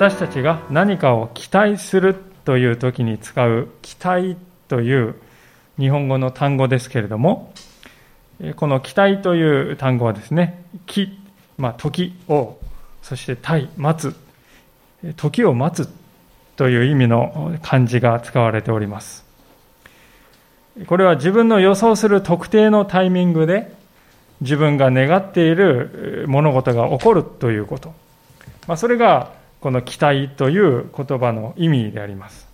私たちが何かを期待するという時に使う期待という日本語の単語ですけれども、この期待という単語はですね、期、まあ、時を、そして待、待つ、時を待つという意味の漢字が使われております。これは自分の予想する特定のタイミングで自分が願っている物事が起こるということ。まあ、それがこの期待という言葉の意味であります。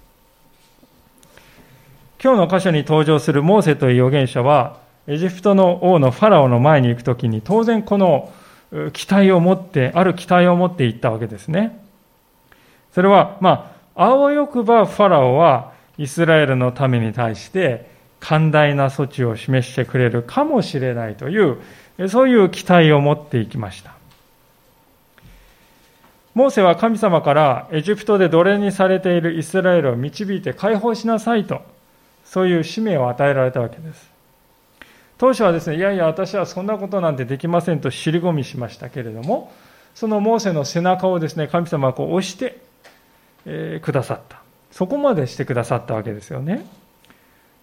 今日の箇所に登場するモーセという預言者は、エジプトの王のファラオの前に行くときに、当然この期待を持って、ある期待を持って行ったわけですね。それは、まあ、あわよくばファラオはイスラエルのために対して寛大な措置を示してくれるかもしれないという、そういう期待を持っていきました。モーセは神様からエジプトで奴隷にされているイスラエルを導いて解放しなさいと、そういう使命を与えられたわけです。当初はですね、いやいや、私はそんなことなんてできませんと尻込みしましたけれども、そのモーセの背中をですね、神様はこう押して、えー、くださった。そこまでしてくださったわけですよね。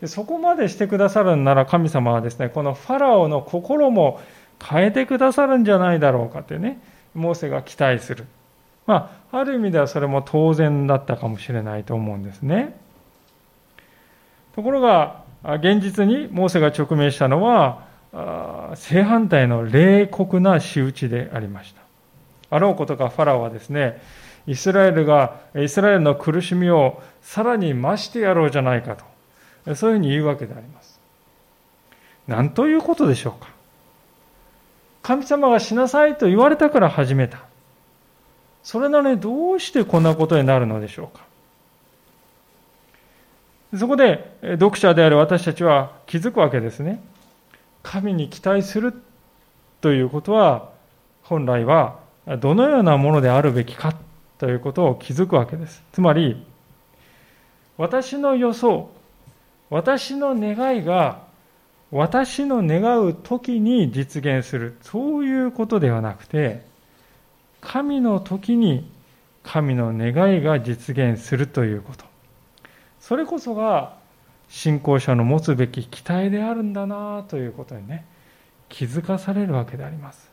でそこまでしてくださるんなら神様はですね、このファラオの心も変えてくださるんじゃないだろうかってね、モーセが期待する。まあ、ある意味ではそれも当然だったかもしれないと思うんですね。ところが、現実にモーセが直面したのは、正反対の冷酷な仕打ちでありました。あろうことかファラオはですね、イスラエルが、イスラエルの苦しみをさらに増してやろうじゃないかと、そういうふうに言うわけであります。何ということでしょうか。神様がしなさいと言われたから始めた。それなのにどうしてこんなことになるのでしょうか？そこで読者である私たちは気づくわけですね。神に期待するということは本来はどのようなものであるべきかということを気づくわけです。つまり私の予想、私の願いが私の願う時に実現する、そういうことではなくて、神の時に神の願いが実現するということ。それこそが信仰者の持つべき期待であるんだなということにね、気づかされるわけであります。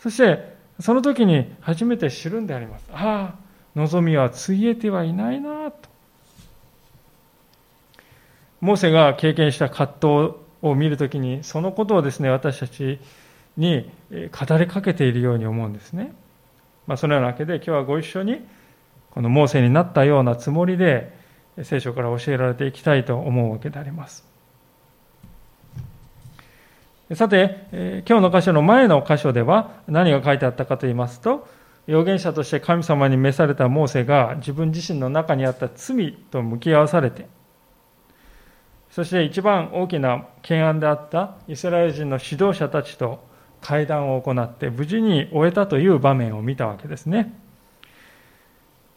そして、その時に初めて知るんであります。ああ、望みはついえてはいないなと。モーセが経験した葛藤を見るときに、そのことをですね、私たちに語りかけているように思うんですね。まあ、そのようなわけで、今日はご一緒にこのモーセになったようなつもりで聖書から教えられていきたいと思うわけであります。さて、今日の箇所の前の箇所では何が書いてあったかと言いますと、預言者として神様に召されたモーセが自分自身の中にあった罪と向き合わされて、そして一番大きな懸案であったイスラエル人の指導者たちと会談を行って無事に終えたという場面を見たわけですね。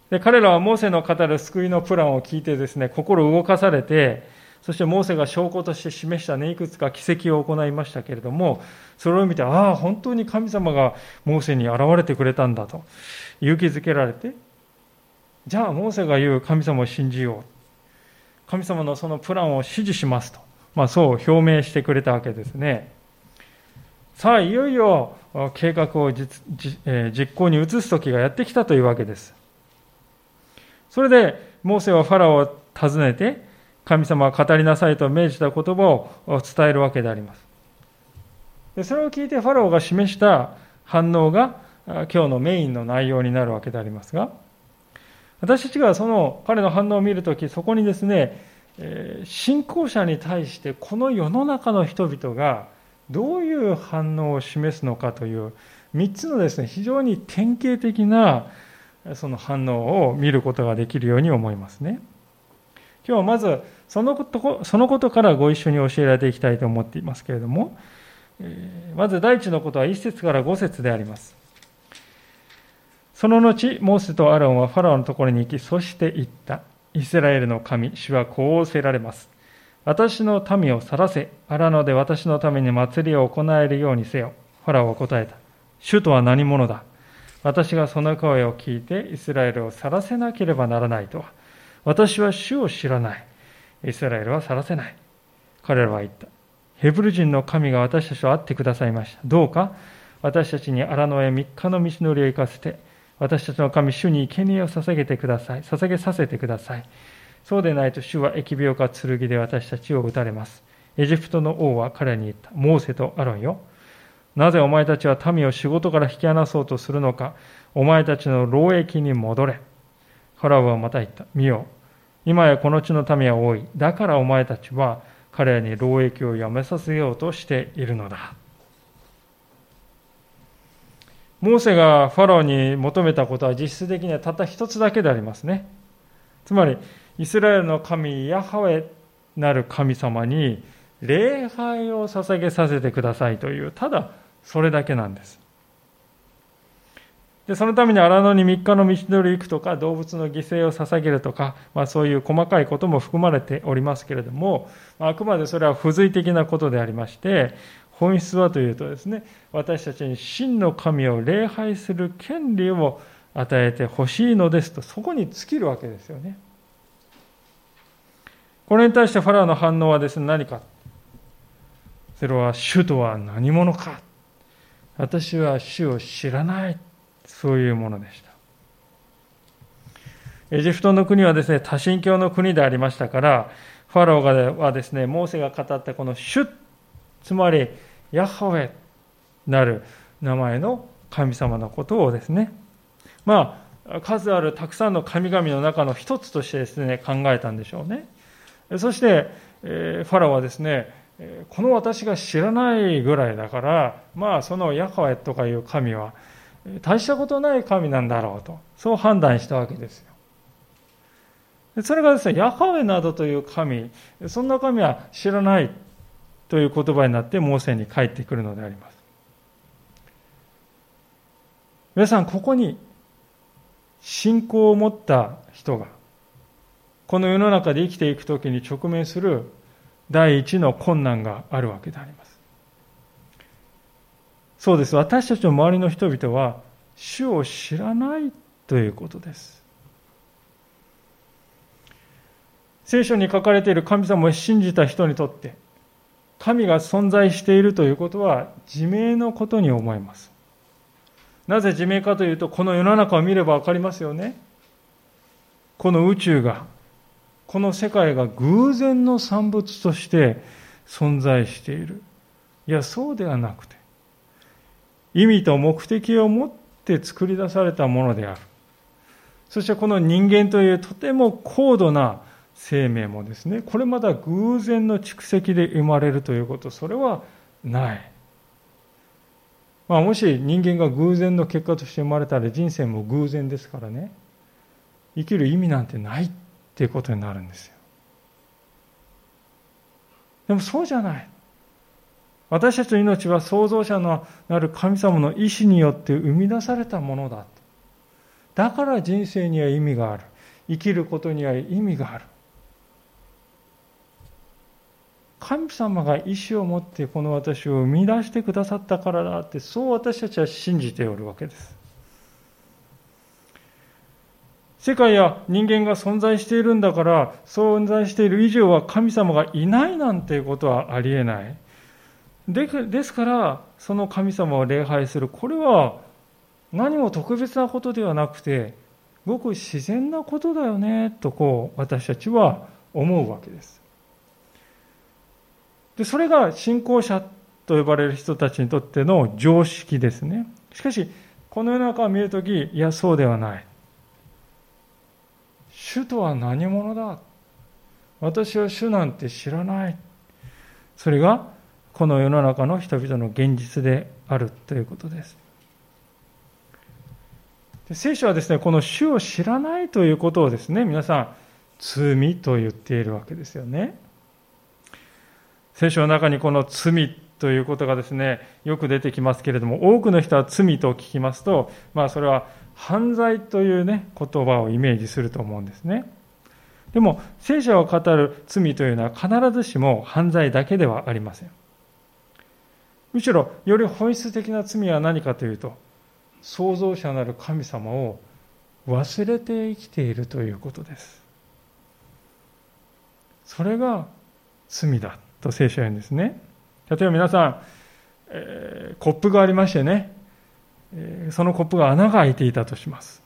で彼らはモーセの語る救いのプランを聞いてですね、心動かされて、そしてモーセが証拠として示したね、いくつか奇跡を行いましたけれども、それを見て、ああ、本当に神様がモーセに現れてくれたんだと勇気づけられて、じゃあモーセが言う神様を信じよう。神様のそのプランを支持しますと。まあそう表明してくれたわけですね。さあ、いよいよ計画を実行に移す時がやってきたというわけです。それで、モーセはファラオを訪ねて、神様は語りなさいと命じた言葉を伝えるわけであります。でそれを聞いてファラオが示した反応が今日のメインの内容になるわけでありますが、私たちがその彼の反応を見るとき、そこにですね、信仰者に対してこの世の中の人々がどういう反応を示すのかという3つのですね、非常に典型的なその反応を見ることができるように思いますね。今日はまずそのことそのことからご一緒に教えられていきたいと思っていますけれども、まず第一のことは1節から5節であります。その後、モーセとアロンはファラオのところに行き、そして言った。イスラエルの神、主はこうおせられます。私の民を去らせ、荒野で私のために祭りを行えるようにせよ。ファラオは答えた。主とは何者だ？私がその声を聞いてイスラエルを去らせなければならないとは。私は主を知らない。イスラエルは去らせない。彼らは言った。ヘブル人の神が私たちと会ってくださいました。どうか？私たちに荒野へ3日の道のりを行かせて、私たちの神、主に生贄を捧げてください。捧げさせてください。そうでないと主は疫病か剣で私たちを撃たれます。エジプトの王は彼に言った。モーセとアロンよ。なぜお前たちは民を仕事から引き離そうとするのか。お前たちの労役に戻れ。ファラオはまた言った。見よ。今やこの地の民は多い。だからお前たちは彼らに労役をやめさせようとしているのだ。モーセがファラオに求めたことは実質的にはたった一つだけでありますね。つまり、イスラエルの神ヤハウェなる神様に礼拝を捧げさせてくださいという、ただそれだけなんです。でそのために荒野に3日の道のり行くとか動物の犠牲を捧げるとか、まあ、そういう細かいことも含まれておりますけれどもまあくまでそれは付随的なことでありまして本質はというとですね私たちに真の神を礼拝する権利を与えてほしいのですとそこに尽きるわけですよねこれに対してファラオの反応はですね何か。それは主とは何者か。私は主を知らない。そういうものでした。エジプトの国はですね多神教の国でありましたからファラオがはですねモーセが語ったこの主つまりヤハウェなる名前の神様のことをですねまあ数あるたくさんの神々の中の一つとしてですね考えたんでしょうね。そして、えファラオはですねこの私が知らないぐらいだからまあそのヤハウェとかいう神は大したことない神なんだろうと、そう判断したわけですよ。それがですね、ヤハウェなどという神、そんな神は知らないという言葉になって、モーセに帰ってくるのであります。皆さん、ここに信仰を持った人が、この世の中で生きていくときに直面する第一の困難があるわけであります。そうです。私たちの周りの人々は、主を知らないということです。聖書に書かれている神様を信じた人にとって、神が存在しているということは自明のことに思います。なぜ自明かというと、この世の中を見ればわかりますよね。この宇宙が、この世界が偶然の産物として存在している。いや、そうではなくて、意味と目的を持って作り出されたものである。そしてこの人間というとても高度な生命もですね、これまだ偶然の蓄積で生まれるということ、それはない。まあ、もし人間が偶然の結果として生まれたら人生も偶然ですからね、生きる意味なんてないってっていうことになるんですよ。でもそうじゃない。私たちの命は創造者のなる神様の意志によって生み出されたものだ。だから人生には意味がある。生きることには意味がある。神様が意志を持ってこの私を生み出してくださったからだって、そう私たちは信じておるわけです。世界や人間が存在しているんだから、存在している以上は神様がいないなんていうことはありえない。でですから、その神様を礼拝する、これは何も特別なことではなくて、ごく自然なことだよね、とこう、私たちは思うわけです。で、それが信仰者と呼ばれる人たちにとっての常識ですね。しかし、この世の中を見るとき、いや、そうではない。主とは何者だ？私は主なんて知らない。それがこの世の中の人々の現実であるということです。で聖書はですね、この主を知らないということをですね、皆さん、罪と言っているわけですよね。聖書の中にこの罪ということがですね、よく出てきますけれども、多くの人は罪と聞きますと、まあそれは犯罪というね、言葉をイメージすると思うんですね。でも、聖書を語る罪というのは必ずしも犯罪だけではありません。むしろ、より本質的な罪は何かというと、創造者なる神様を忘れて生きているということです。それが罪だと聖書は言うんですね。例えば皆さん、えー、コップがありましてね、そのコップが穴が開いていたとします。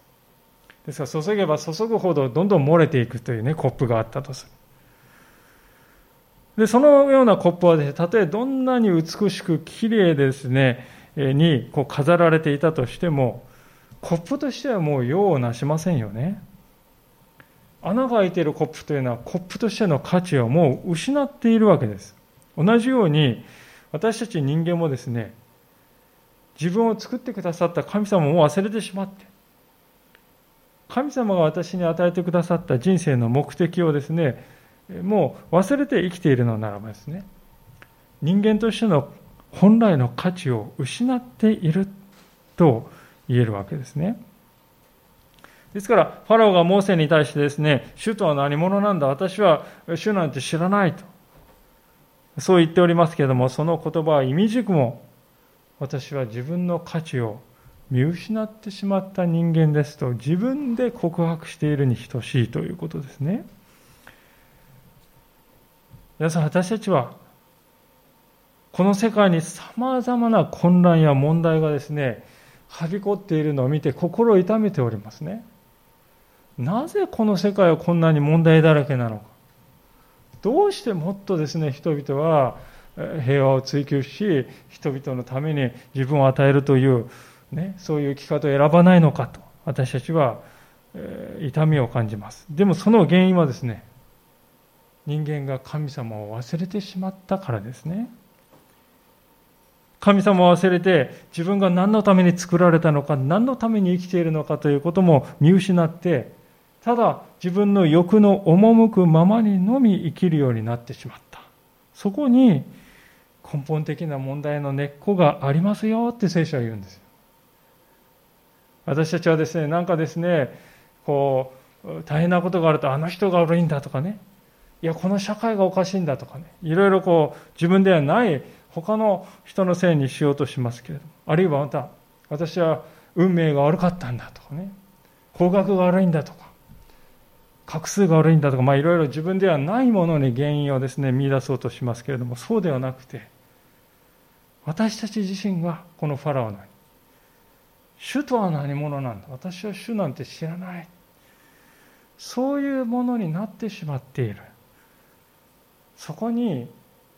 ですから注げば注ぐほどどんどん漏れていくというね、コップがあったとする。で、そのようなコップはですね、たとえどんなに美しく綺麗ですね、にこう飾られていたとしても、コップとしてはもう用をなしませんよね。穴が開いているコップというのはコップとしての価値をもう失っているわけです。同じように私たち人間もですね、自分を作ってくださった神様も忘れてしまって、神様が私に与えてくださった人生の目的をですね、もう忘れて生きているのならばですね、人間としての本来の価値を失っていると言えるわけですね。ですから、ファラオがモーセに対してですね、主とは何者なんだ、私は主なんて知らないと。そう言っておりますけれども、その言葉は意味軸も、私は自分の価値を見失ってしまった人間ですと、自分で告白しているに等しいということですね。皆さん、私たちは、この世界に様々な混乱や問題がですね、はびこっているのを見て心を痛めておりますね。なぜこの世界はこんなに問題だらけなのか。どうしてもっとですね、人々は平和を追求し、人々のために自分を与えるという、ね、そういう生き方を選ばないのかと、私たちは、え痛みを感じます。でもその原因はですね、人間が神様を忘れてしまったからですね。神様を忘れて自分が何のために作られたのか何のために生きているのかということも見失ってただ自分の欲の赴くままにのみ生きるようになってしまったそこに根本的な問題の根っこがありますよって聖書は言うんです私たちはですねなんかですねこう大変なことがあるとあの人が悪いんだとかね。いやこの社会がおかしいんだとかね。いろいろこう自分ではない他の人のせいにしようとしますけれども、あるいはまた、私は運命が悪かったんだとかね、方角が悪いんだとか、画数が悪いんだとか、まあいろいろ自分ではないものに原因をですね、見出そうとしますけれども、そうではなくて、私たち自身がこのファラオのように、主とは何者なんだ？私は主なんて知らない。そういうものになってしまっている。そこに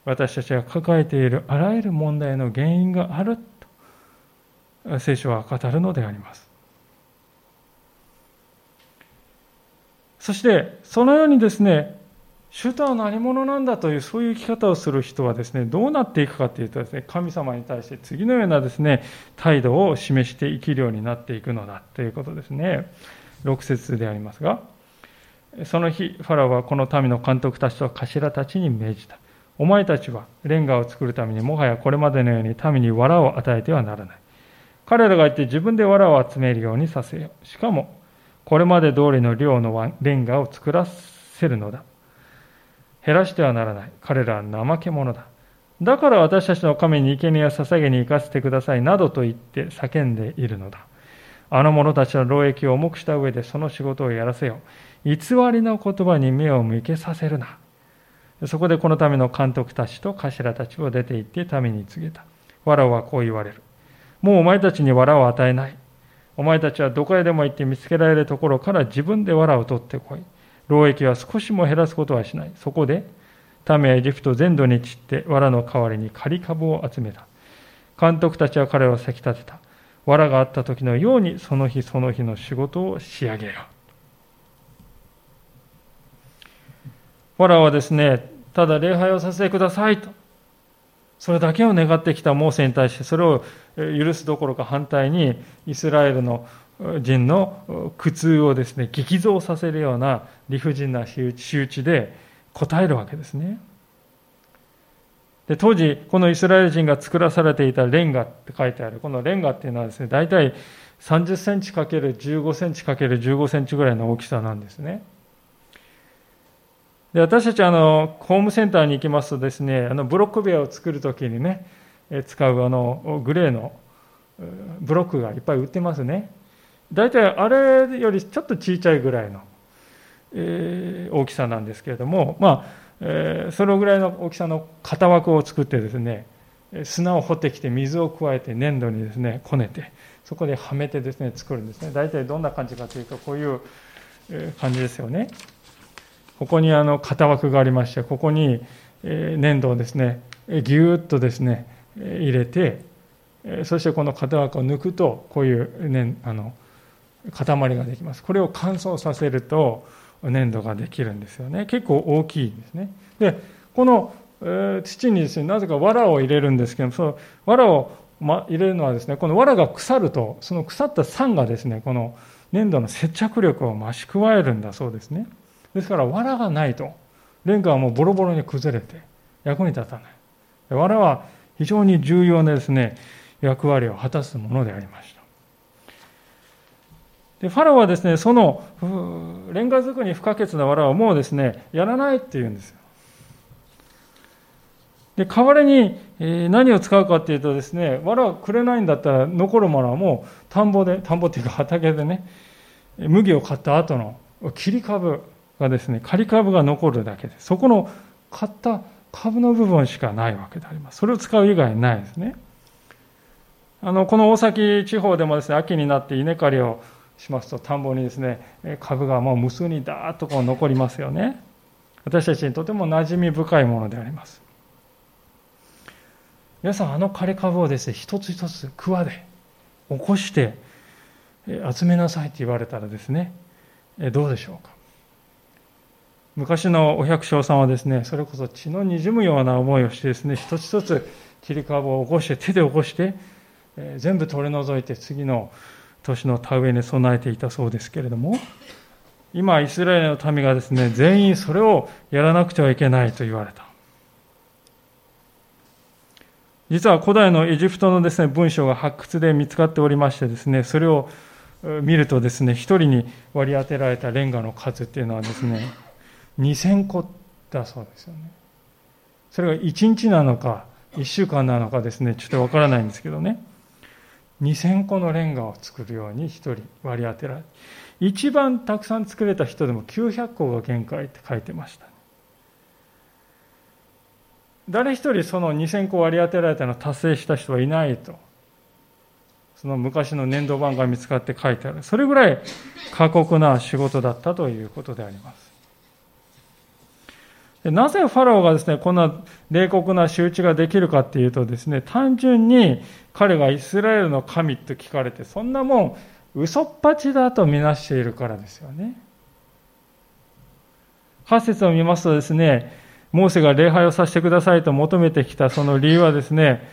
私たちが抱えているあらゆる問題の原因があると聖書は語るのであります。そしてそのようにですね主とは何者なんだというそういう生き方をする人はですねどうなっていくかというとですね神様に対して次のようなですね態度を示して生きるようになっていくのだということですね6節でありますがその日ファラオはこの民の監督たちと頭たちに命じたお前たちはレンガを作るためにもはやこれまでのように民に藁を与えてはならない。彼らが言って自分で藁を集めるようにさせよう。しかも、これまで通りの量のレンガを作らせるのだ。減らしてはならない。彼らは怠け者だ。だから私たちの神に生贄や捧げに行かせてくださいなどと言って叫んでいるのだ。あの者たちの労役を重くした上でその仕事をやらせよ。偽りの言葉に目を向けさせるな。そこでこのための監督たちと頭たちを出て行って民に告げた。藁はこう言われる。もうお前たちに藁を与えない。お前たちはどこへでも行って見つけられるところから自分で藁を取ってこい。労役は少しも減らすことはしない。そこで、民はエジプト全土に散って藁の代わりに刈り株を集めた。監督たちは彼をせき立てた。藁があった時のようにその日その日の仕事を仕上げよう。ファラはですね、ただ礼拝をさせてくださいと。それだけを願ってきたモーセに対して、それを許すどころか反対に、イスラエルの人の苦痛をですね、激増させるような理不尽な仕打ちで答えるわけですね。で当時、このイスラエル人が作らされていたレンガって書いてある。このレンガっていうのはですね、大体30センチ ×15 センチ ×15 センチぐらいの大きさなんですね。で私たちあのホームセンターに行きますとですねあのブロック塀を作るときにね使うあのグレーのブロックがいっぱい売ってますね。大体あれよりちょっと小さいぐらいの、えー、大きさなんですけれども、まあ、えー、そのぐらいの大きさの型枠を作ってですね、砂を掘ってきて水を加えて粘土にですね、こねて、そこではめてですね、作るんですね。大体どんな感じかというと、こういう感じですよね。ここにあの型枠がありまして、ここに粘土をですね、ぎゅーっとですね、入れて、そしてこの型枠を抜くと、こういう、ね、あの塊ができます。これを乾燥させると粘土ができるんですよね。結構大きいんですね。で、この、え土にですね、なぜか藁を入れるんですけどもその藁を、ま、入れるのはですね、この藁が腐ると、その腐った酸がですね、この粘土の接着力を増し加えるんだそうですね。ですから、藁がないと、レンガはもうボロボロに崩れて役に立たない。藁は非常に重要なですね、役割を果たすものでありました。でファラオはですね、そのレンガ作りに不可欠な藁をもうですね、やらないって言うんですよ。で、代わりにえ何を使うかっていうとですね、藁をくれないんだったら残るものはもう田んぼで、田んぼっていうか畑でね、麦を買った後の切り株がですね、仮株が残るだけで、そこの買った株の部分しかないわけであります。それを使う以外ないですね。あの、この大崎地方でもですね、秋になって稲刈りをしますと、田んぼにですね、株がもう無数にダーッとこう残りますよね。私たちにとても馴染み深いものであります。皆さん、あの枯れ株をですね、一つ一つ桑で起こして集めなさいって言われたらですね、どうでしょうか。昔のお百姓さんはですね、それこそ血のにじむような思いをしてですね、一つ一つ切り株を起こして、手で起こして、全部取り除いて次の年の田植えに備えていたそうですけれども、今、イスラエルの民がですね、全員それをやらなくてはいけないと言われた。実は古代のエジプトのですね、文章が発掘で見つかっておりましてですね、それを見るとですね、一人に割り当てられたレンガの数っていうのはですね、2000個だそうですよね。それが1日なのか、1週間なのかですね、ちょっとわからないんですけどね。2000個のレンガを作るように1人割り当てられ一番たくさん作れた人でも900個が限界って書いてました、誰一人その2000個割り当てられたのを達成した人はいないとその昔の粘土板が見つかって書いてある。それぐらい過酷な仕事だったということであります。なぜファラオがですね、こんな冷酷な仕打ちができるかっていうとですね、単純に彼がイスラエルの神と聞かれて、そんなもん嘘っぱちだとみなしているからですよね。8節を見ますとですね、モーセが礼拝をさせてくださいと求めてきたその理由はですね、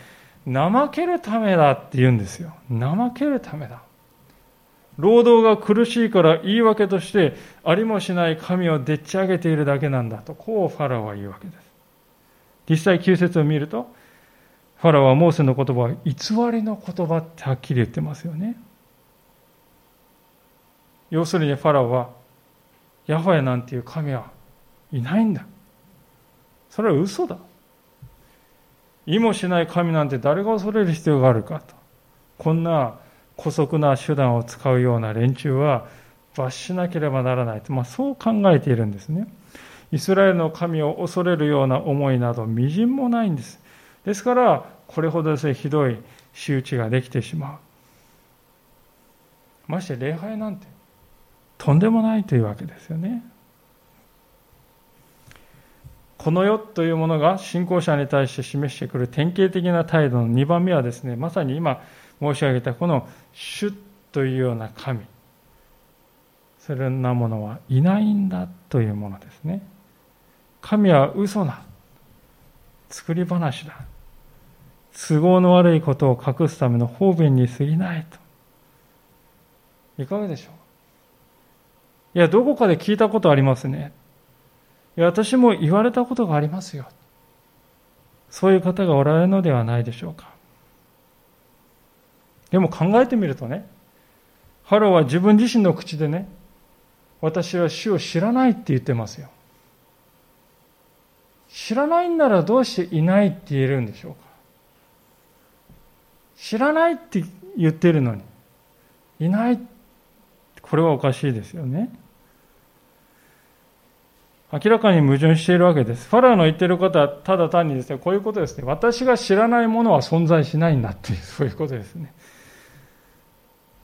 怠けるためだって言うんですよ。怠けるためだ。労働が苦しいから言い訳としてありもしない神をでっち上げているだけなんだと、こうファラオは言うわけです。実際9節を見ると、ファラオはモーセの言葉は偽りの言葉ってはっきり言ってますよね。要するにファラオは、ヤホヤなんていう神はいないんだ。それは嘘だ。意もしない神なんて誰が恐れる必要があるかと。こんな姑息な手段を使うような連中は罰しなければならないと、まあ、そう考えているんですね。イスラエルの神を恐れるような思いなどみじんもないんです。ですから、これほどですね、ひどい仕打ちができてしまう。まして礼拝なんてとんでもないというわけですよね。この世というものが信仰者に対して示してくる典型的な態度の2番目はですね、まさに今申し上げたこの主というような神、そんなものはいないんだというものですね。神は嘘な、作り話だ。都合の悪いことを隠すための方便に過ぎないと。いかがでしょう？いや、どこかで聞いたことありますね。いや、私も言われたことがありますよ。そういう方がおられるのではないでしょうか。でも考えてみるとね、パロは自分自身の口でね、私は主を知らないって言ってますよ。知らないんならどうしていないって言えるんでしょうか。知らないって言ってるのに、いない。これはおかしいですよね。明らかに矛盾しているわけです。ファラオの言ってることはただ単にですね、こういうことですね。私が知らないものは存在しないんだっていう、そういうことですね。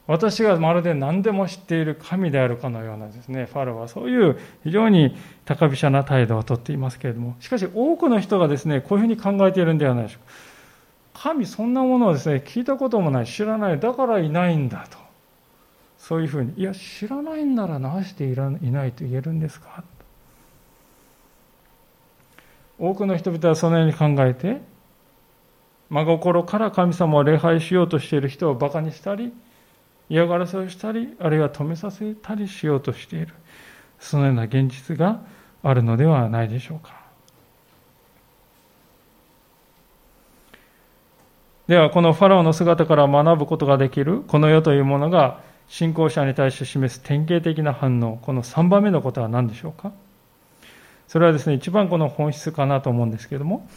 私がまるで何でも知っている神であるかのようなですね、ファラオはそういう非常に高飛車な態度をとっていますけれども、しかし多くの人がですね、こういうふうに考えているんではないでしょうか。神そんなものをですね、聞いたこともない、知らない、だからいないんだと。そういうふうに、いや、知らないんならなしていないと言えるんですか多くの人々はそのように考えて、真心から神様を礼拝しようとしている人を馬鹿にしたり、嫌がらせをしたり、あるいは止めさせたりしようとしている。そのような現実があるのではないでしょうか。では、このファラオの姿から学ぶことができる、この世というものが信仰者に対して示す典型的な反応、この3番目のことは何でしょうかそれはですね、一番この本質かなと思うんですけれども、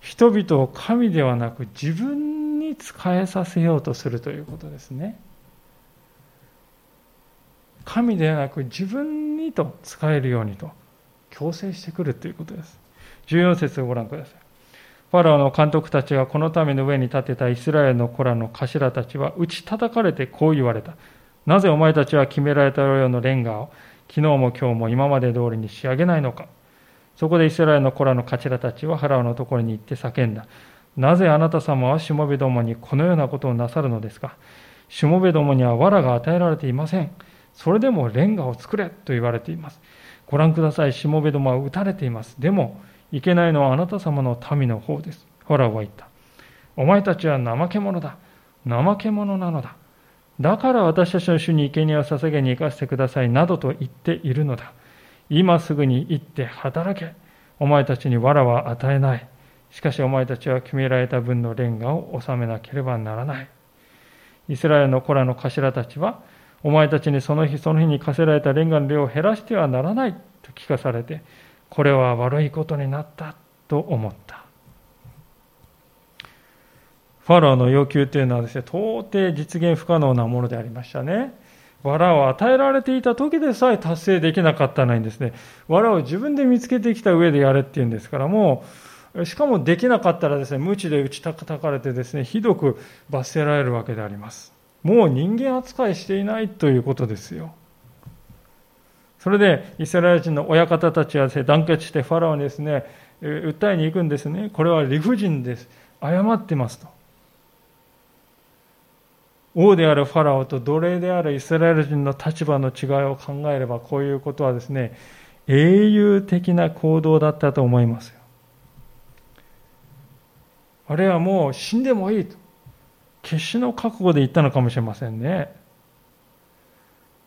人々を神ではなく自分に仕えさせようとするということですね。神ではなく自分にと使えるようにと強制してくるということです。14節をご覧ください。ファラオの監督たちがこの民の上に立てたイスラエルの子らの頭たちは打ち叩かれてこう言われた。なぜお前たちは決められたようなレンガを昨日も今日も今まで通りに仕上げないのか。そこでイスラエルの子らの頭たちはファラオのところに行って叫んだ。なぜあなた様はしもべどもにこのようなことをなさるのですかしもべどもには藁が与えられていません。それでもレンガを作れと言われています。ご覧ください。しもべどもは撃たれています。でも、いけないのはあなた様の民の方です。ファラオは言った。お前たちは怠け者だ。怠け者なのだ。だから私たちの主に生贄を捧げに行かせてくださいなどと言っているのだ。今すぐに行って働け。お前たちに藁は与えない。しかしお前たちは決められた分のレンガを納めなければならない。イスラエルの子らの頭たちは、お前たちにその日その日に課せられたレンガの量を減らしてはならないと聞かされて、これは悪いことになったと思った。ファラオの要求というのはですね、到底実現不可能なものでありましたね。藁を与えられていた時でさえ達成できなかったのにですね、藁を自分で見つけてきた上でやれっていうんですからもう、しかもできなかったらですね、無知で打ち叩かれてですね、ひどく罰せられるわけであります。もう人間扱いしていないということですよ。それでイスラエル人の親方たちは、ね、団結してファラオにですね、訴えに行くんですね。これは理不尽です。謝ってますと。王であるファラオと奴隷であるイスラエル人の立場の違いを考えれば、こういうことはですね、英雄的な行動だったと思いますよ。あれはもう死んでもいいと。決死の覚悟で言ったのかもしれませんね。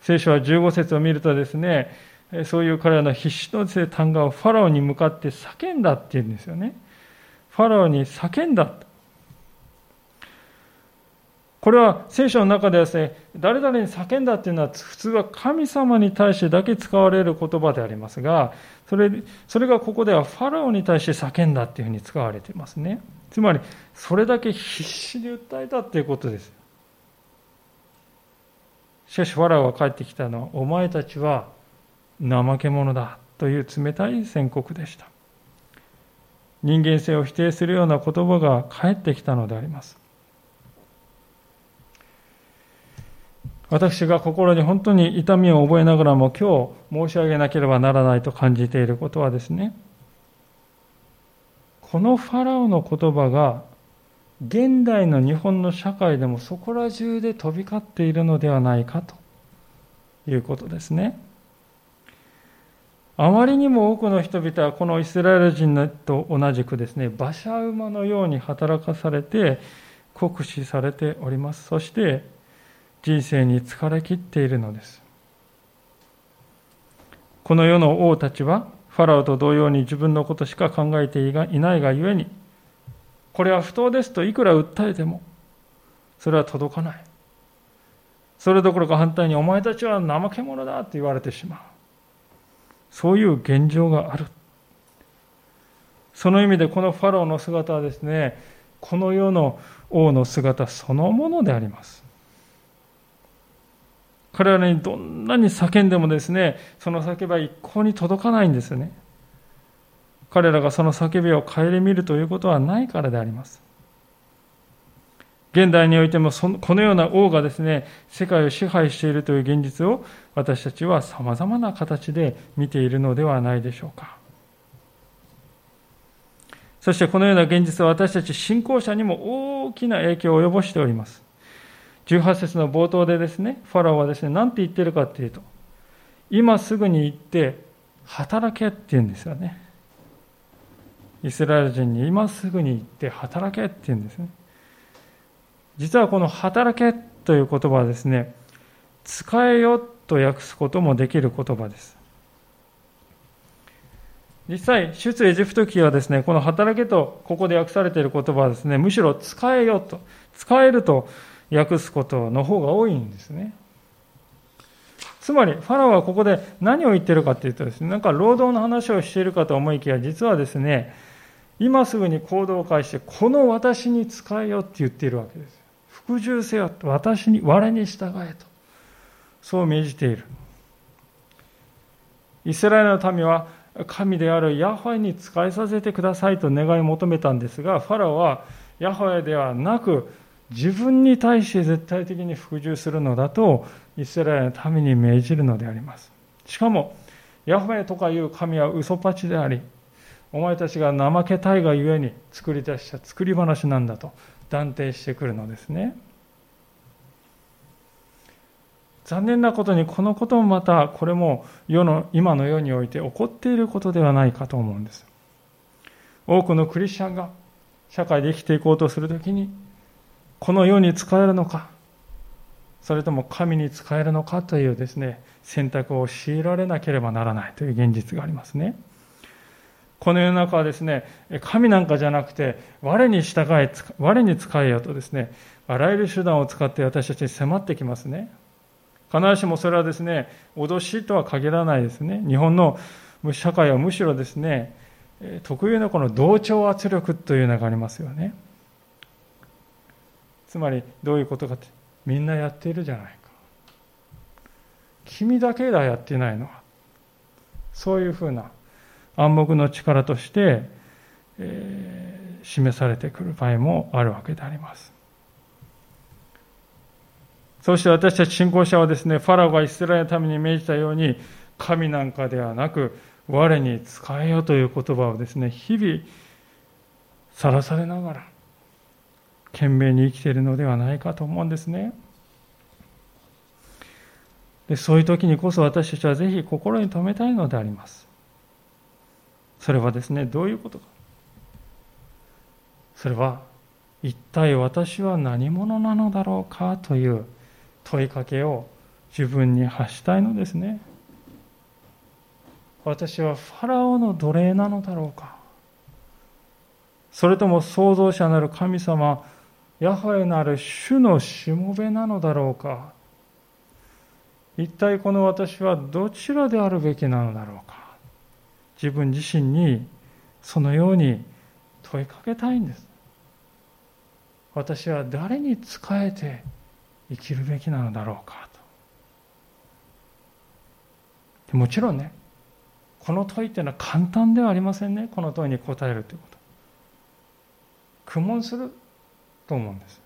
聖書は15節を見るとですね、そういう彼らの必死の単価をファラオに向かって叫んだっていうんですよね。ファラオに叫んだ。これは聖書の中ではですね、誰々に叫んだっていうのは普通は神様に対してだけ使われる言葉でありますが、それそれがここではファラオに対して叫んだっていうふうに使われていますね。つまり、それだけ必死で訴えたっていうことです。しかしファラオが帰ってきたのは、お前たちは怠け者だという冷たい宣告でした。人間性を否定するような言葉が返ってきたのであります。私が心に本当に痛みを覚えながらも今日申し上げなければならないと感じていることはですね、このファラオの言葉が現代の日本の社会でもそこら中で飛び交っているのではないかということですね。あまりにも多くの人々はこのイスラエル人と同じくですね、馬車馬のように働かされて酷使されております。そして人生に疲れ切っているのです。この世の王たちはファラオと同様に自分のことしか考えていないがゆえにこれは不当ですといくら訴えても、それは届かない。それどころか反対に、お前たちは怠け者だと言われてしまう。そういう現状がある。その意味でこのファローの姿はですね、この世の王の姿そのものであります。彼らにどんなに叫んでもですね、その叫びは一向に届かないんですよね。彼らがその叫びを顧みるということはないからであります。現代においてもそのこのような王がですね、世界を支配しているという現実を私たちは様々な形で見ているのではないでしょうか。そしてこのような現実は私たち信仰者にも大きな影響を及ぼしております。18節の冒頭でですね、ファラオはですね、何て言ってるかっていうと、今すぐに行って働けって言うんですよね。イスラエル人に今すぐに行って働けって言うんですね。実はこの働けという言葉はですね、使えよと訳すこともできる言葉です。実際、出エジプト記はですね、この働けとここで訳されている言葉はですね、むしろ使えよと、使えると訳すことの方が多いんですね。つまり、ファラオはここで何を言ってるかっていうとですね、なんか労働の話をしているかと思いきや、実はですね、今すぐに行動を開始して、この私に使えよって言っているわけです。服従せよ、私に、我に従えと。そう命じている。イスラエルの民は、神であるヤホエに仕えさせてくださいと願い求めたんですが、ファラオはヤホエではなく、自分に対して絶対的に服従するのだとイスラエルの民に命じるのであります。しかも、ヤホメとかいう神は嘘っぱちであり、お前たちが怠けたいがゆえに作り出した作り話なんだと断定してくるのですね。残念なことにこのこともまたこれも世の今の世において起こっていることではないかと思うんです。多くのクリスチャンが社会で生きていこうとするときにこの世に使えるのか、それとも神に使えるのかというですね、選択を強いられなければならないという現実がありますね。この世の中はですね、神なんかじゃなくて、我に従え、我に使えよとですね、あらゆる手段を使って私たちに迫ってきますね。必ずしもそれはですね、脅しとは限らないですね。日本の社会はむしろですね、特有のこの同調圧力というのがありますよね。つまりどういうことかってみんなやっているじゃないか。君だけだやってないのはそういうふうな暗黙の力として、えー、示されてくる場合もあるわけであります。そして私たち信仰者はですねファラオがイスラエルのために命じたように神なんかではなく我に使えよという言葉をですね日々さらされながら懸命に生きているのではないかと思うんですね。でそういう時にこそ私たちはぜひ心に留めたいのであります。それはですね、どういうことか。それは、一体私は何者なのだろうかという問いかけを自分に発したいのですね。私はファラオの奴隷なのだろうか。それとも創造者なる神様、ヤハエなる主のしもべなのだろうか。一体この私はどちらであるべきなのだろうか。自分自身にそのように問いかけたいんです。私は誰に仕えて生きるべきなのだろうかと。もちろんねこの問いっていうのは簡単ではありませんね。この問いに答えるということ。苦悶すると思うんです。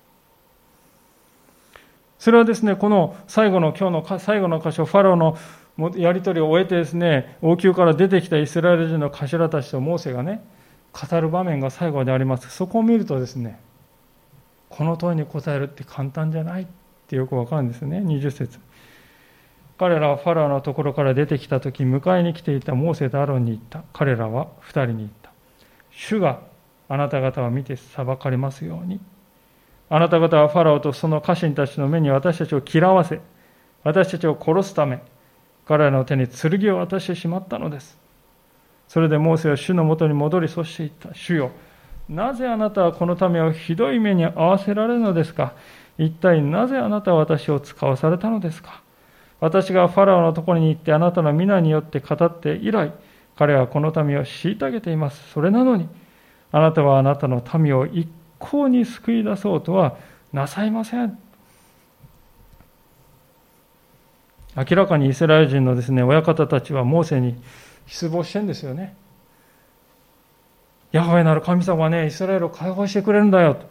それはですね、この最後の今日の最後の箇所、ファローのやり取りを終えてですね、王宮から出てきたイスラエル人の頭たちとモーセがね、語る場面が最後であります。そこを見るとですね、この問いに答えるって簡単じゃない？ってよくわかるんですね、20節彼らはファラオのところから出てきた時、迎えに来ていたモーセとアロンに言った。彼らは2人に言った。主があなた方を見て裁かれますように。あなた方はファラオとその家臣たちの目に私たちを嫌わせ、私たちを殺すため、彼らの手に剣を渡してしまったのです。それでモーセは主のもとに戻り、そして言った。主よ、なぜあなたはこの民をひどい目に遭わせられるのですか？一体なぜあなたは私を使わされたのですか？私がファラオのところに行ってあなたの皆によって語って以来、彼はこの民を虐げています。それなのに、あなたはあなたの民を一向に救い出そうとはなさいません。明らかにイスラエル人のですね、親方たちはモーセに失望してんですよね。ヤハウェなる神様はね、イスラエルを解放してくれるんだよと。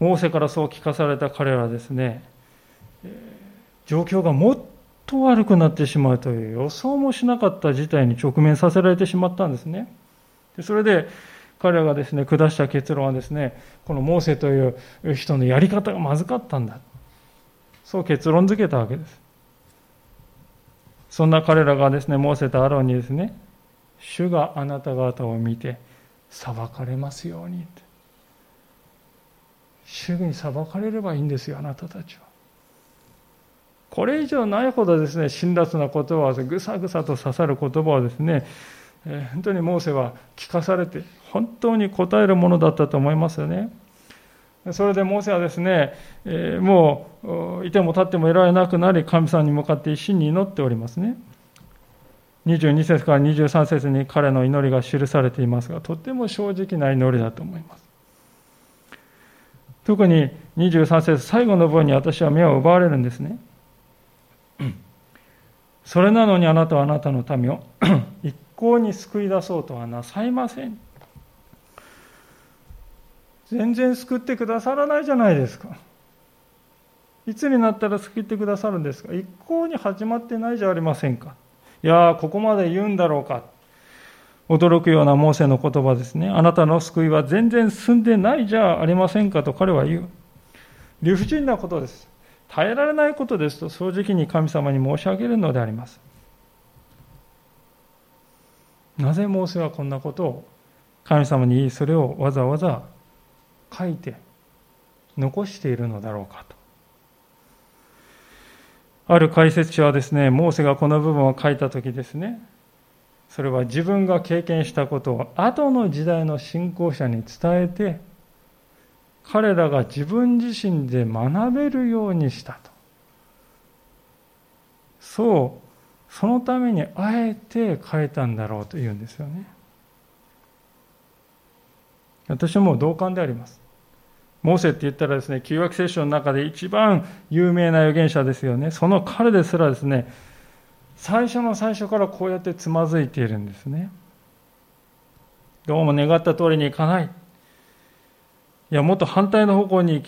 モーセからそう聞かされた彼らですね、状況がもっと悪くなってしまうという予想もしなかった事態に直面させられてしまったんですね。でそれで彼らがですね、下した結論はですね、このモーセという人のやり方がまずかったんだ。そう結論付けたわけです。そんな彼らがですね、モーセとアロンにですね、主があなた方を見て裁かれますように。主に裁かれればいいんですよ、あなたたちは。これ以上ないほどですね、辛辣な言葉を、ぐさぐさと刺さる言葉をですね、本当にモーセは聞かされて、本当に答えるものだったと思いますよね。それでモーセはですね、え、もういても立ってもいられなくなり、神様に向かって一心に祈っておりますね。22節から23節に彼の祈りが記されていますが、とても正直な祈りだと思います。特に23節最後の文に私は目を奪われるんですね。それなのにあなたはあなたの民を一向に救い出そうとはなさいません。全然救ってくださらないじゃないですか。いつになったら救ってくださるんですか一向に始まってないじゃありませんか。いやここまで言うんだろうか。驚くようなモーセの言葉ですね。あなたの救いは全然進んでないじゃありませんかと彼は言う。理不尽なことです。耐えられないことですと正直に神様に申し上げるのであります。なぜモーセはこんなことを神様に言い、それをわざわざ書いて残しているのだろうかと。ある解説者はですね、モーセがこの部分を書いたときですね、それは自分が経験したことを後の時代の信仰者に伝えて、彼らが自分自身で学べるようにしたと。そう、そのためにあえて書いたんだろうと言うんですよね。私はもう同感であります。モーセって言ったらですね、旧約聖書の中で一番有名な預言者ですよね。その彼ですらですね、最初の最初からこうやってつまずいているんですね。どうも願った通りにいかない。いや、もっと反対の方向に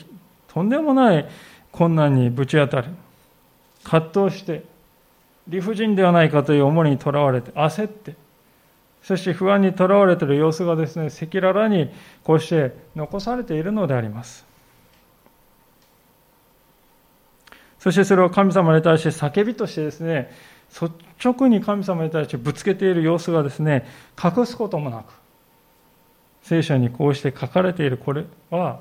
とんでもない困難にぶち当たる。葛藤して、理不尽ではないかという思いにとらわれて、焦って、そして不安にとらわれている様子がですね、赤裸々にこうして残されているのであります。そしてそれを神様に対して叫びとしてですね、率直に神様に対してぶつけている様子がですね、隠すこともなく、聖書にこうして書かれているこれは、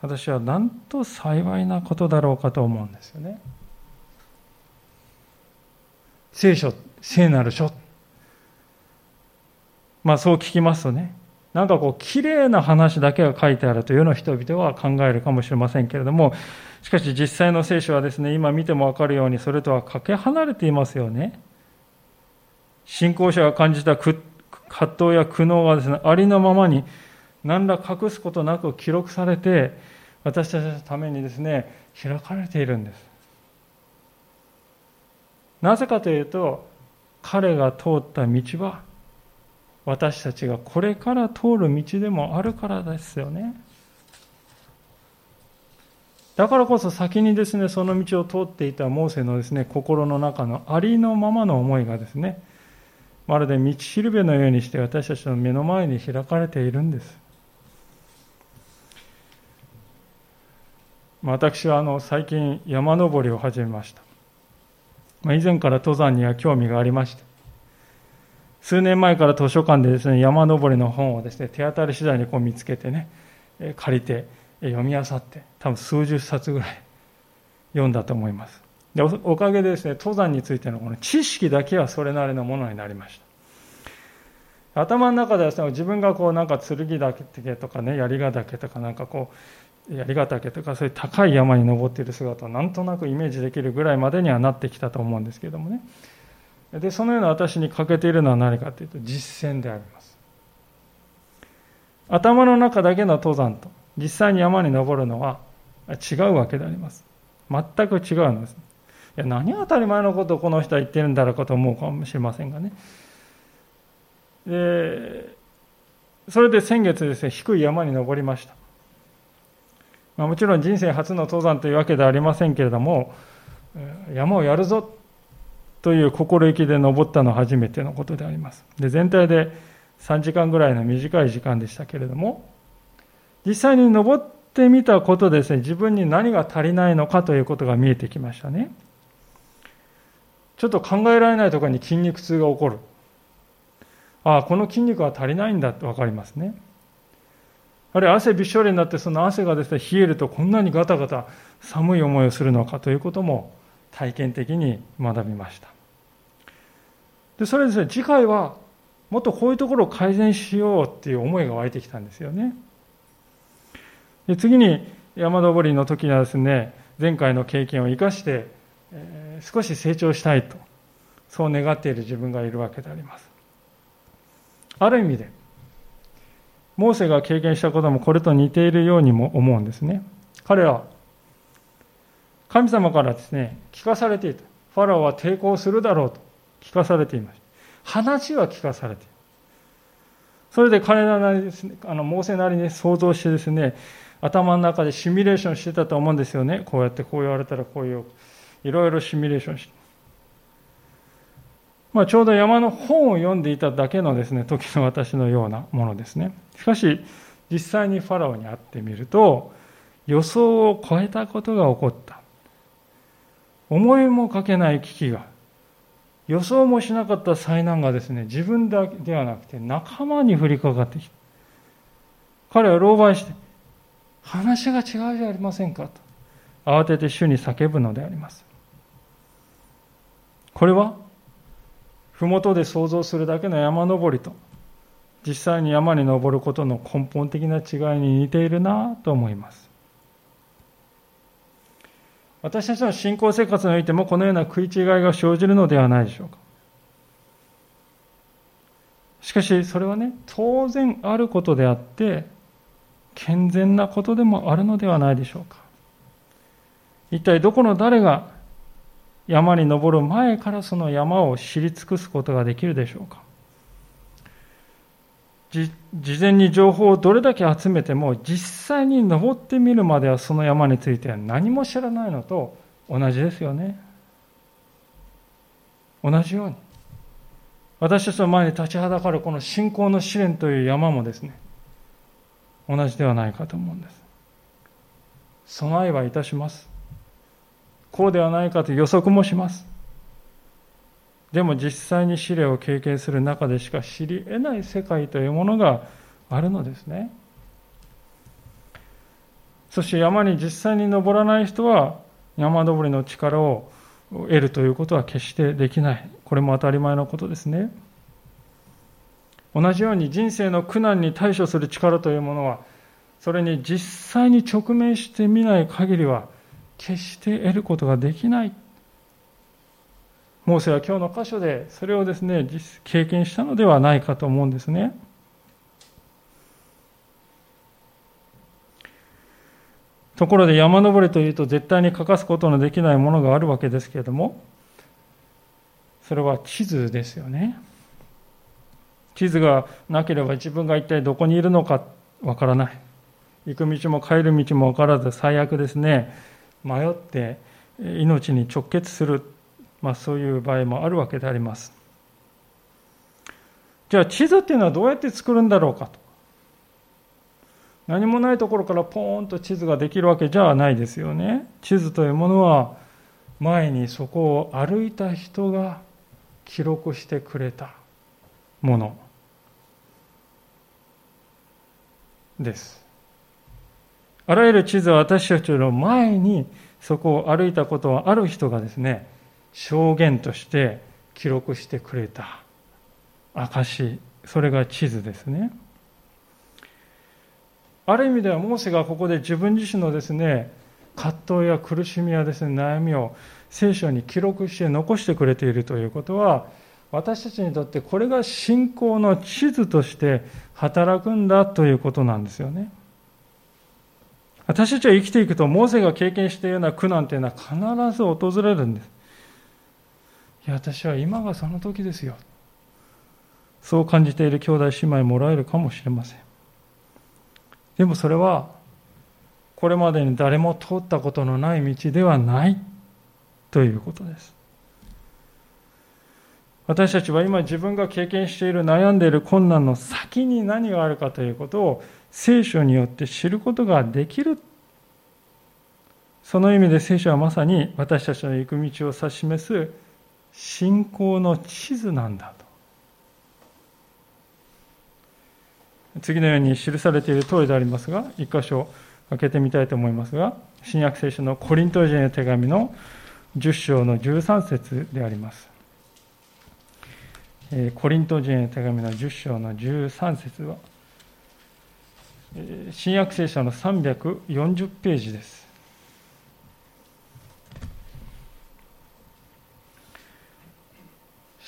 私はなんと幸いなことだろうかと思うんですよね。聖書、聖なる書。まあそう聞きますとね、なんかこう、綺麗な話だけが書いてあるというのを人々は考えるかもしれませんけれども、しかし実際の聖書はですね、今見てもわかるように、それとはかけ離れていますよね。信仰者が感じた葛藤や苦悩がですね、ありのままに、何ら隠すことなく記録されて、私たちのためにですね、開かれているんです。なぜかというと、彼が通った道は、私たちがこれから通る道でもあるからですよね。だからこそ先にですね、その道を通っていたモーセのですね、心の中のありのままの思いがですね、まるで道しるべのようにして私たちの目の前に開かれているんです。私はあの最近山登りを始めました。まあ、以前から登山には興味がありまして、数年前から図書館でですね、山登りの本をですね、手当たり次第にこう見つけてね、借りて読み漁って、多分数十冊ぐらい読んだと思います。でおかげでですね、登山についてのこの知識だけはそれなりのものになりました。頭の中ではですね、自分がこうなんか剣岳とかね、槍ヶ岳とかなんかこう、槍ヶ岳とかそういう高い山に登っている姿をなんとなくイメージできるぐらいまでにはなってきたと思うんですけどもね。でそのような私に欠けているのは何かというと実践であります頭の中だけの登山と実際に山に登るのは違うわけであります。全く違うんです。いや何当たり前のことをこの人は言ってるんだろうかと思うかもしれませんがね。でそれで先月ですね、低い山に登りました。まあ、もちろん人生初の登山というわけではありませんけれども、山をやるぞという心意気で登ったのは初めてのことであります。で全体で3時間ぐらいの短い時間でしたけれども、実際に登ってみたことですね、自分に何が足りないのかということが見えてきましたね。ちょっと考えられないところに筋肉痛が起こる。ああ、この筋肉は足りないんだって分かりますね。あるいは汗びっしょりになってその汗がですね冷えるとこんなにガタガタ寒い思いをするのかということも体験的に学びました。でそれですね次回はもっとこういうところを改善しようっていう思いが湧いてきたんですよね。で次に山登りの時にはですね前回の経験を生かして、えー、少し成長したいとそう願っている自分がいるわけであります。ある意味でモーセが経験したこともこれと似ているようにも思うんですね。彼は神様からですね聞かされていた。ファラオは抵抗するだろうと聞かされていました。話は聞かされている。それで彼らなりですねあのモーセなりに想像してですね頭の中でシミュレーションしてたと思うんですよね。こうやってこう言われたらこういういろいろシミュレーションして。まあ、ちょうど山の本を読んでいただけのですね時の私のようなものですね。しかし実際にファラオに会ってみると予想を超えたことが起こった。思いもかけない危機が予想もしなかった災難がですね自分だけではなくて仲間に降りかかってきた彼は狼狽して話が違うじゃありませんかと慌てて主に叫ぶのであります。これは麓で想像するだけの山登りと実際に山に登ることの根本的な違いに似ているなと思います。私たちの信仰生活においてもこのような食い違いが生じるのではないでしょうか。しかしそれはね当然あることであって健全なことでもあるのではないでしょうか。一体どこの誰が山に登る前からその山を知り尽くすことができるでしょうか。事前に情報をどれだけ集めても実際に登ってみるまではその山については何も知らないのと同じですよね。同じように。私たちの前に立ちはだかるこの信仰の試練という山もですね同じではないかと思うんです。備えはいたします。こうではないかと予測もします。でも実際に試練を経験する中でしか知り得ない世界というものがあるのですね。そして山に実際に登らない人は山登りの力を得るということは決してできない。これも当たり前のことですね。同じように人生の苦難に対処する力というものはそれに実際に直面してみない限りは決して得ることができない。モーセは今日の箇所でそれをですね経験したのではないかと思うんですね。ところで山登りというと絶対に欠かすことのできないものがあるわけですけれどもそれは地図ですよね。地図がなければ自分が一体どこにいるのかわからない。行く道も帰る道も分からず最悪ですね。迷って命に直結する、まあ、そういう場合もあるわけであります。じゃあ地図っていうのはどうやって作るんだろうかと。何もないところからポーンと地図ができるわけじゃないですよね。地図というものは前にそこを歩いた人が記録してくれたものです。あらゆる地図は私たちの前にそこを歩いたことはある人がですね、証言として記録してくれた証、それが地図ですね。ある意味ではモーセがここで自分自身のですね、葛藤や苦しみやですね、悩みを聖書に記録して残してくれているということは、私たちにとってこれが信仰の地図として働くんだということなんですよね。私たちは生きていくと、モーセが経験したような苦難というのは必ず訪れるんです。私は今がその時ですよ。そう感じている兄弟姉妹もらえるかもしれません。でもそれは、これまでに誰も通ったことのない道ではないということです。私たちは今自分が経験している悩んでいる困難の先に何があるかということを聖書によって知ることができる。その意味で聖書はまさに私たちの行く道を指し示す信仰の地図なんだと。次のように記されている通りでありますが、一箇所開けてみたいと思いますが、新約聖書のコリント人へ手紙の10章の13節であります。コリント人へ手紙の10章の13節は、新約聖書の340ページです。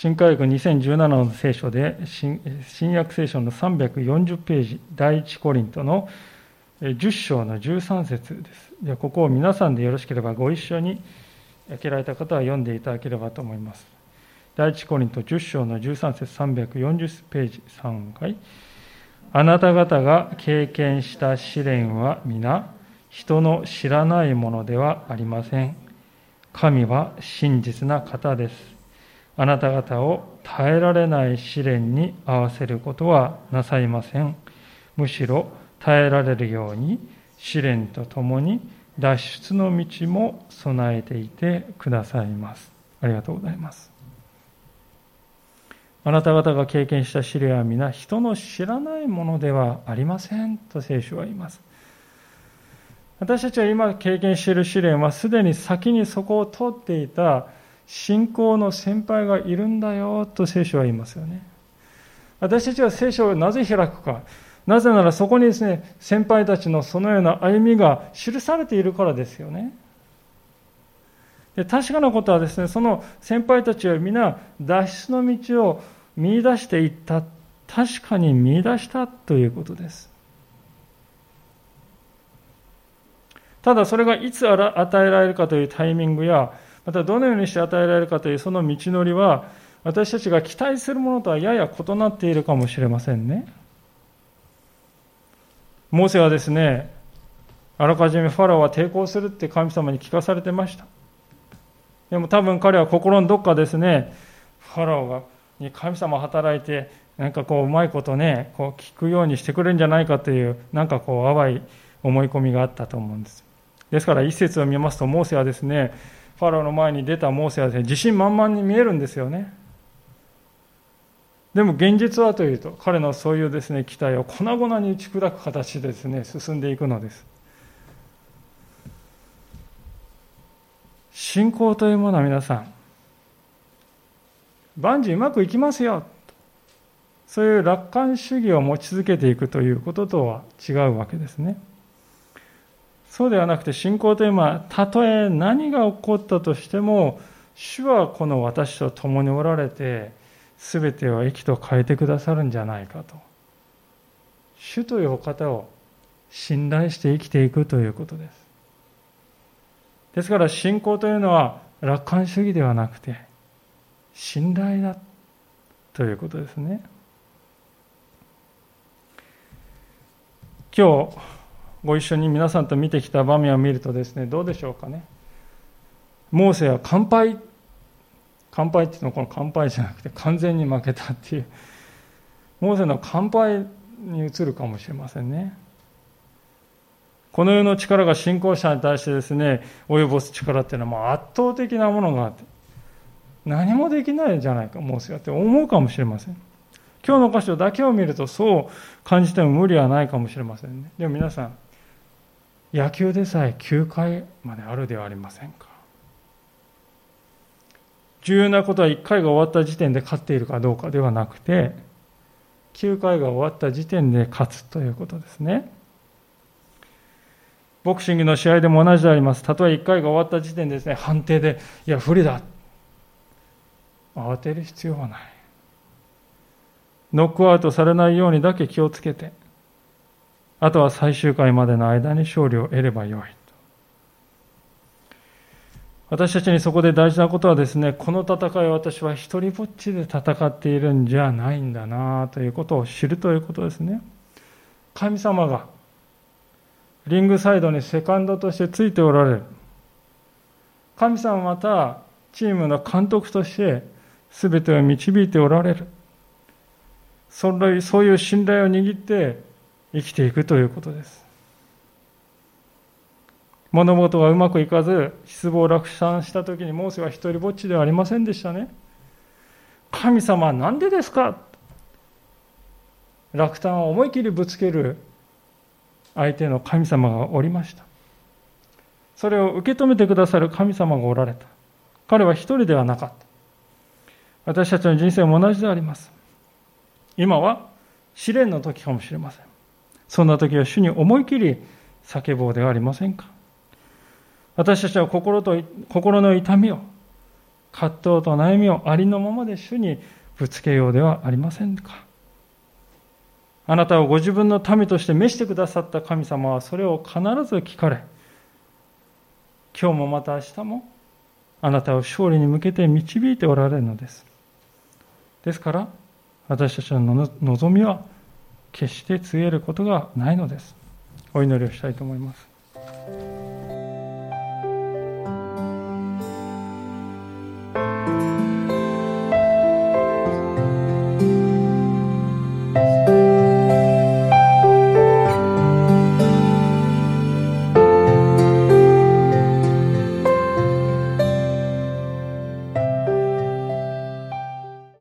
新科学2017の聖書で新、新約聖書の340ページ、第一コリントの10章の13節です。でここを皆さんでよろしければご一緒に開けられた方は読んでいただければと思います。第一コリント10章の13節340ページ3回。あなた方が経験した試練は皆人の知らないものではありません。神は真実な方です。あなた方を耐えられない試練に合わせることはなさいません。むしろ耐えられるように試練とともに脱出の道も備えていてくださいます。ありがとうございます。あなた方が経験した試練は皆人の知らないものではありませんと聖書は言います。私たちは今経験している試練はすでに先にそこを通っていた信仰の先輩がいるんだよと聖書は言いますよね。私たちは聖書をなぜ開くか。なぜならそこにですね、先輩たちのそのような歩みが記されているからですよね。で確かなことはですね、その先輩たちは皆脱出の道を見出していった。確かに見出したということです。ただそれがいつ与えられるかというタイミングや、またどのようにして与えられるかというその道のりは、私たちが期待するものとはやや異なっているかもしれませんね。モーセはですね、あらかじめファラオは抵抗するって神様に聞かされてました。でも多分彼は心のどっかですね、ファラオがに神様働いて、なんかこううまいことね、こう聞くようにしてくれるんじゃないかという、なんかこう淡い思い込みがあったと思うんです。ですから一節を見ますと、モーセはですね、ファラオの前に出たモーセはですね、自信満々に見えるんですよね。でも現実はというと、彼のそういうですね、期待を粉々に打ち砕く形でですね、進んでいくのです。信仰というものは皆さん、万事うまくいきますよ。そういう楽観主義を持ち続けていくということとは違うわけですね。そうではなくて信仰というのは、たとえ何が起こったとしても、主はこの私と共におられて、すべてを益と変えてくださるんじゃないかと。主というお方を信頼して生きていくということです。ですから信仰というのは楽観主義ではなくて、信頼だということですね。今日、ご一緒に皆さんと見てきた場面を見るとですね、どうでしょうかね。モーセは乾杯、乾杯っていうのはこの乾杯じゃなくて完全に負けたっていう、モーセの乾杯に移るかもしれませんね。この世の力が信仰者に対してですね、及ぼす力っていうのはもう圧倒的なものがあって、何もできないじゃないか、モーセはって思うかもしれません。今日の箇所だけを見るとそう感じても無理はないかもしれませんね。でも皆さん、野球でさえ9回まであるではありませんか。重要なことは1回が終わった時点で勝っているかどうかではなくて9回が終わった時点で勝つということですね。ボクシングの試合でも同じであります。たとえ1回が終わった時点でですね判定でいや不利だ。慌てる必要はない。ノックアウトされないようにだけ気をつけて、あとは最終回までの間に勝利を得ればよい。私たちにそこで大事なことはですね、この戦いを私は一人ぼっちで戦っているんじゃないんだなということを知るということですね。神様がリングサイドにセカンドとしてついておられる。神様またチームの監督として全てを導いておられる。そういう信頼を握って生きていくということです。物事がうまくいかず、失望落胆した時にモーセは一人ぼっちではありませんでしたね。神様は何でですか？落胆を思い切りぶつける相手の神様がおりました。それを受け止めてくださる神様がおられた。彼は一人ではなかった。私たちの人生も同じであります。今は試練の時かもしれません。そんな時は主に思い切り叫ぼうではありませんか？私たちは心と心の痛みを、葛藤と悩みをありのままで主にぶつけようではありませんか？あなたをご自分の民として召してくださった神様はそれを必ず聞かれ、今日もまた明日もあなたを勝利に向けて導いておられるのです。ですから、私たちの望みは決して告げることがないのです。お祈りをしたいと思います。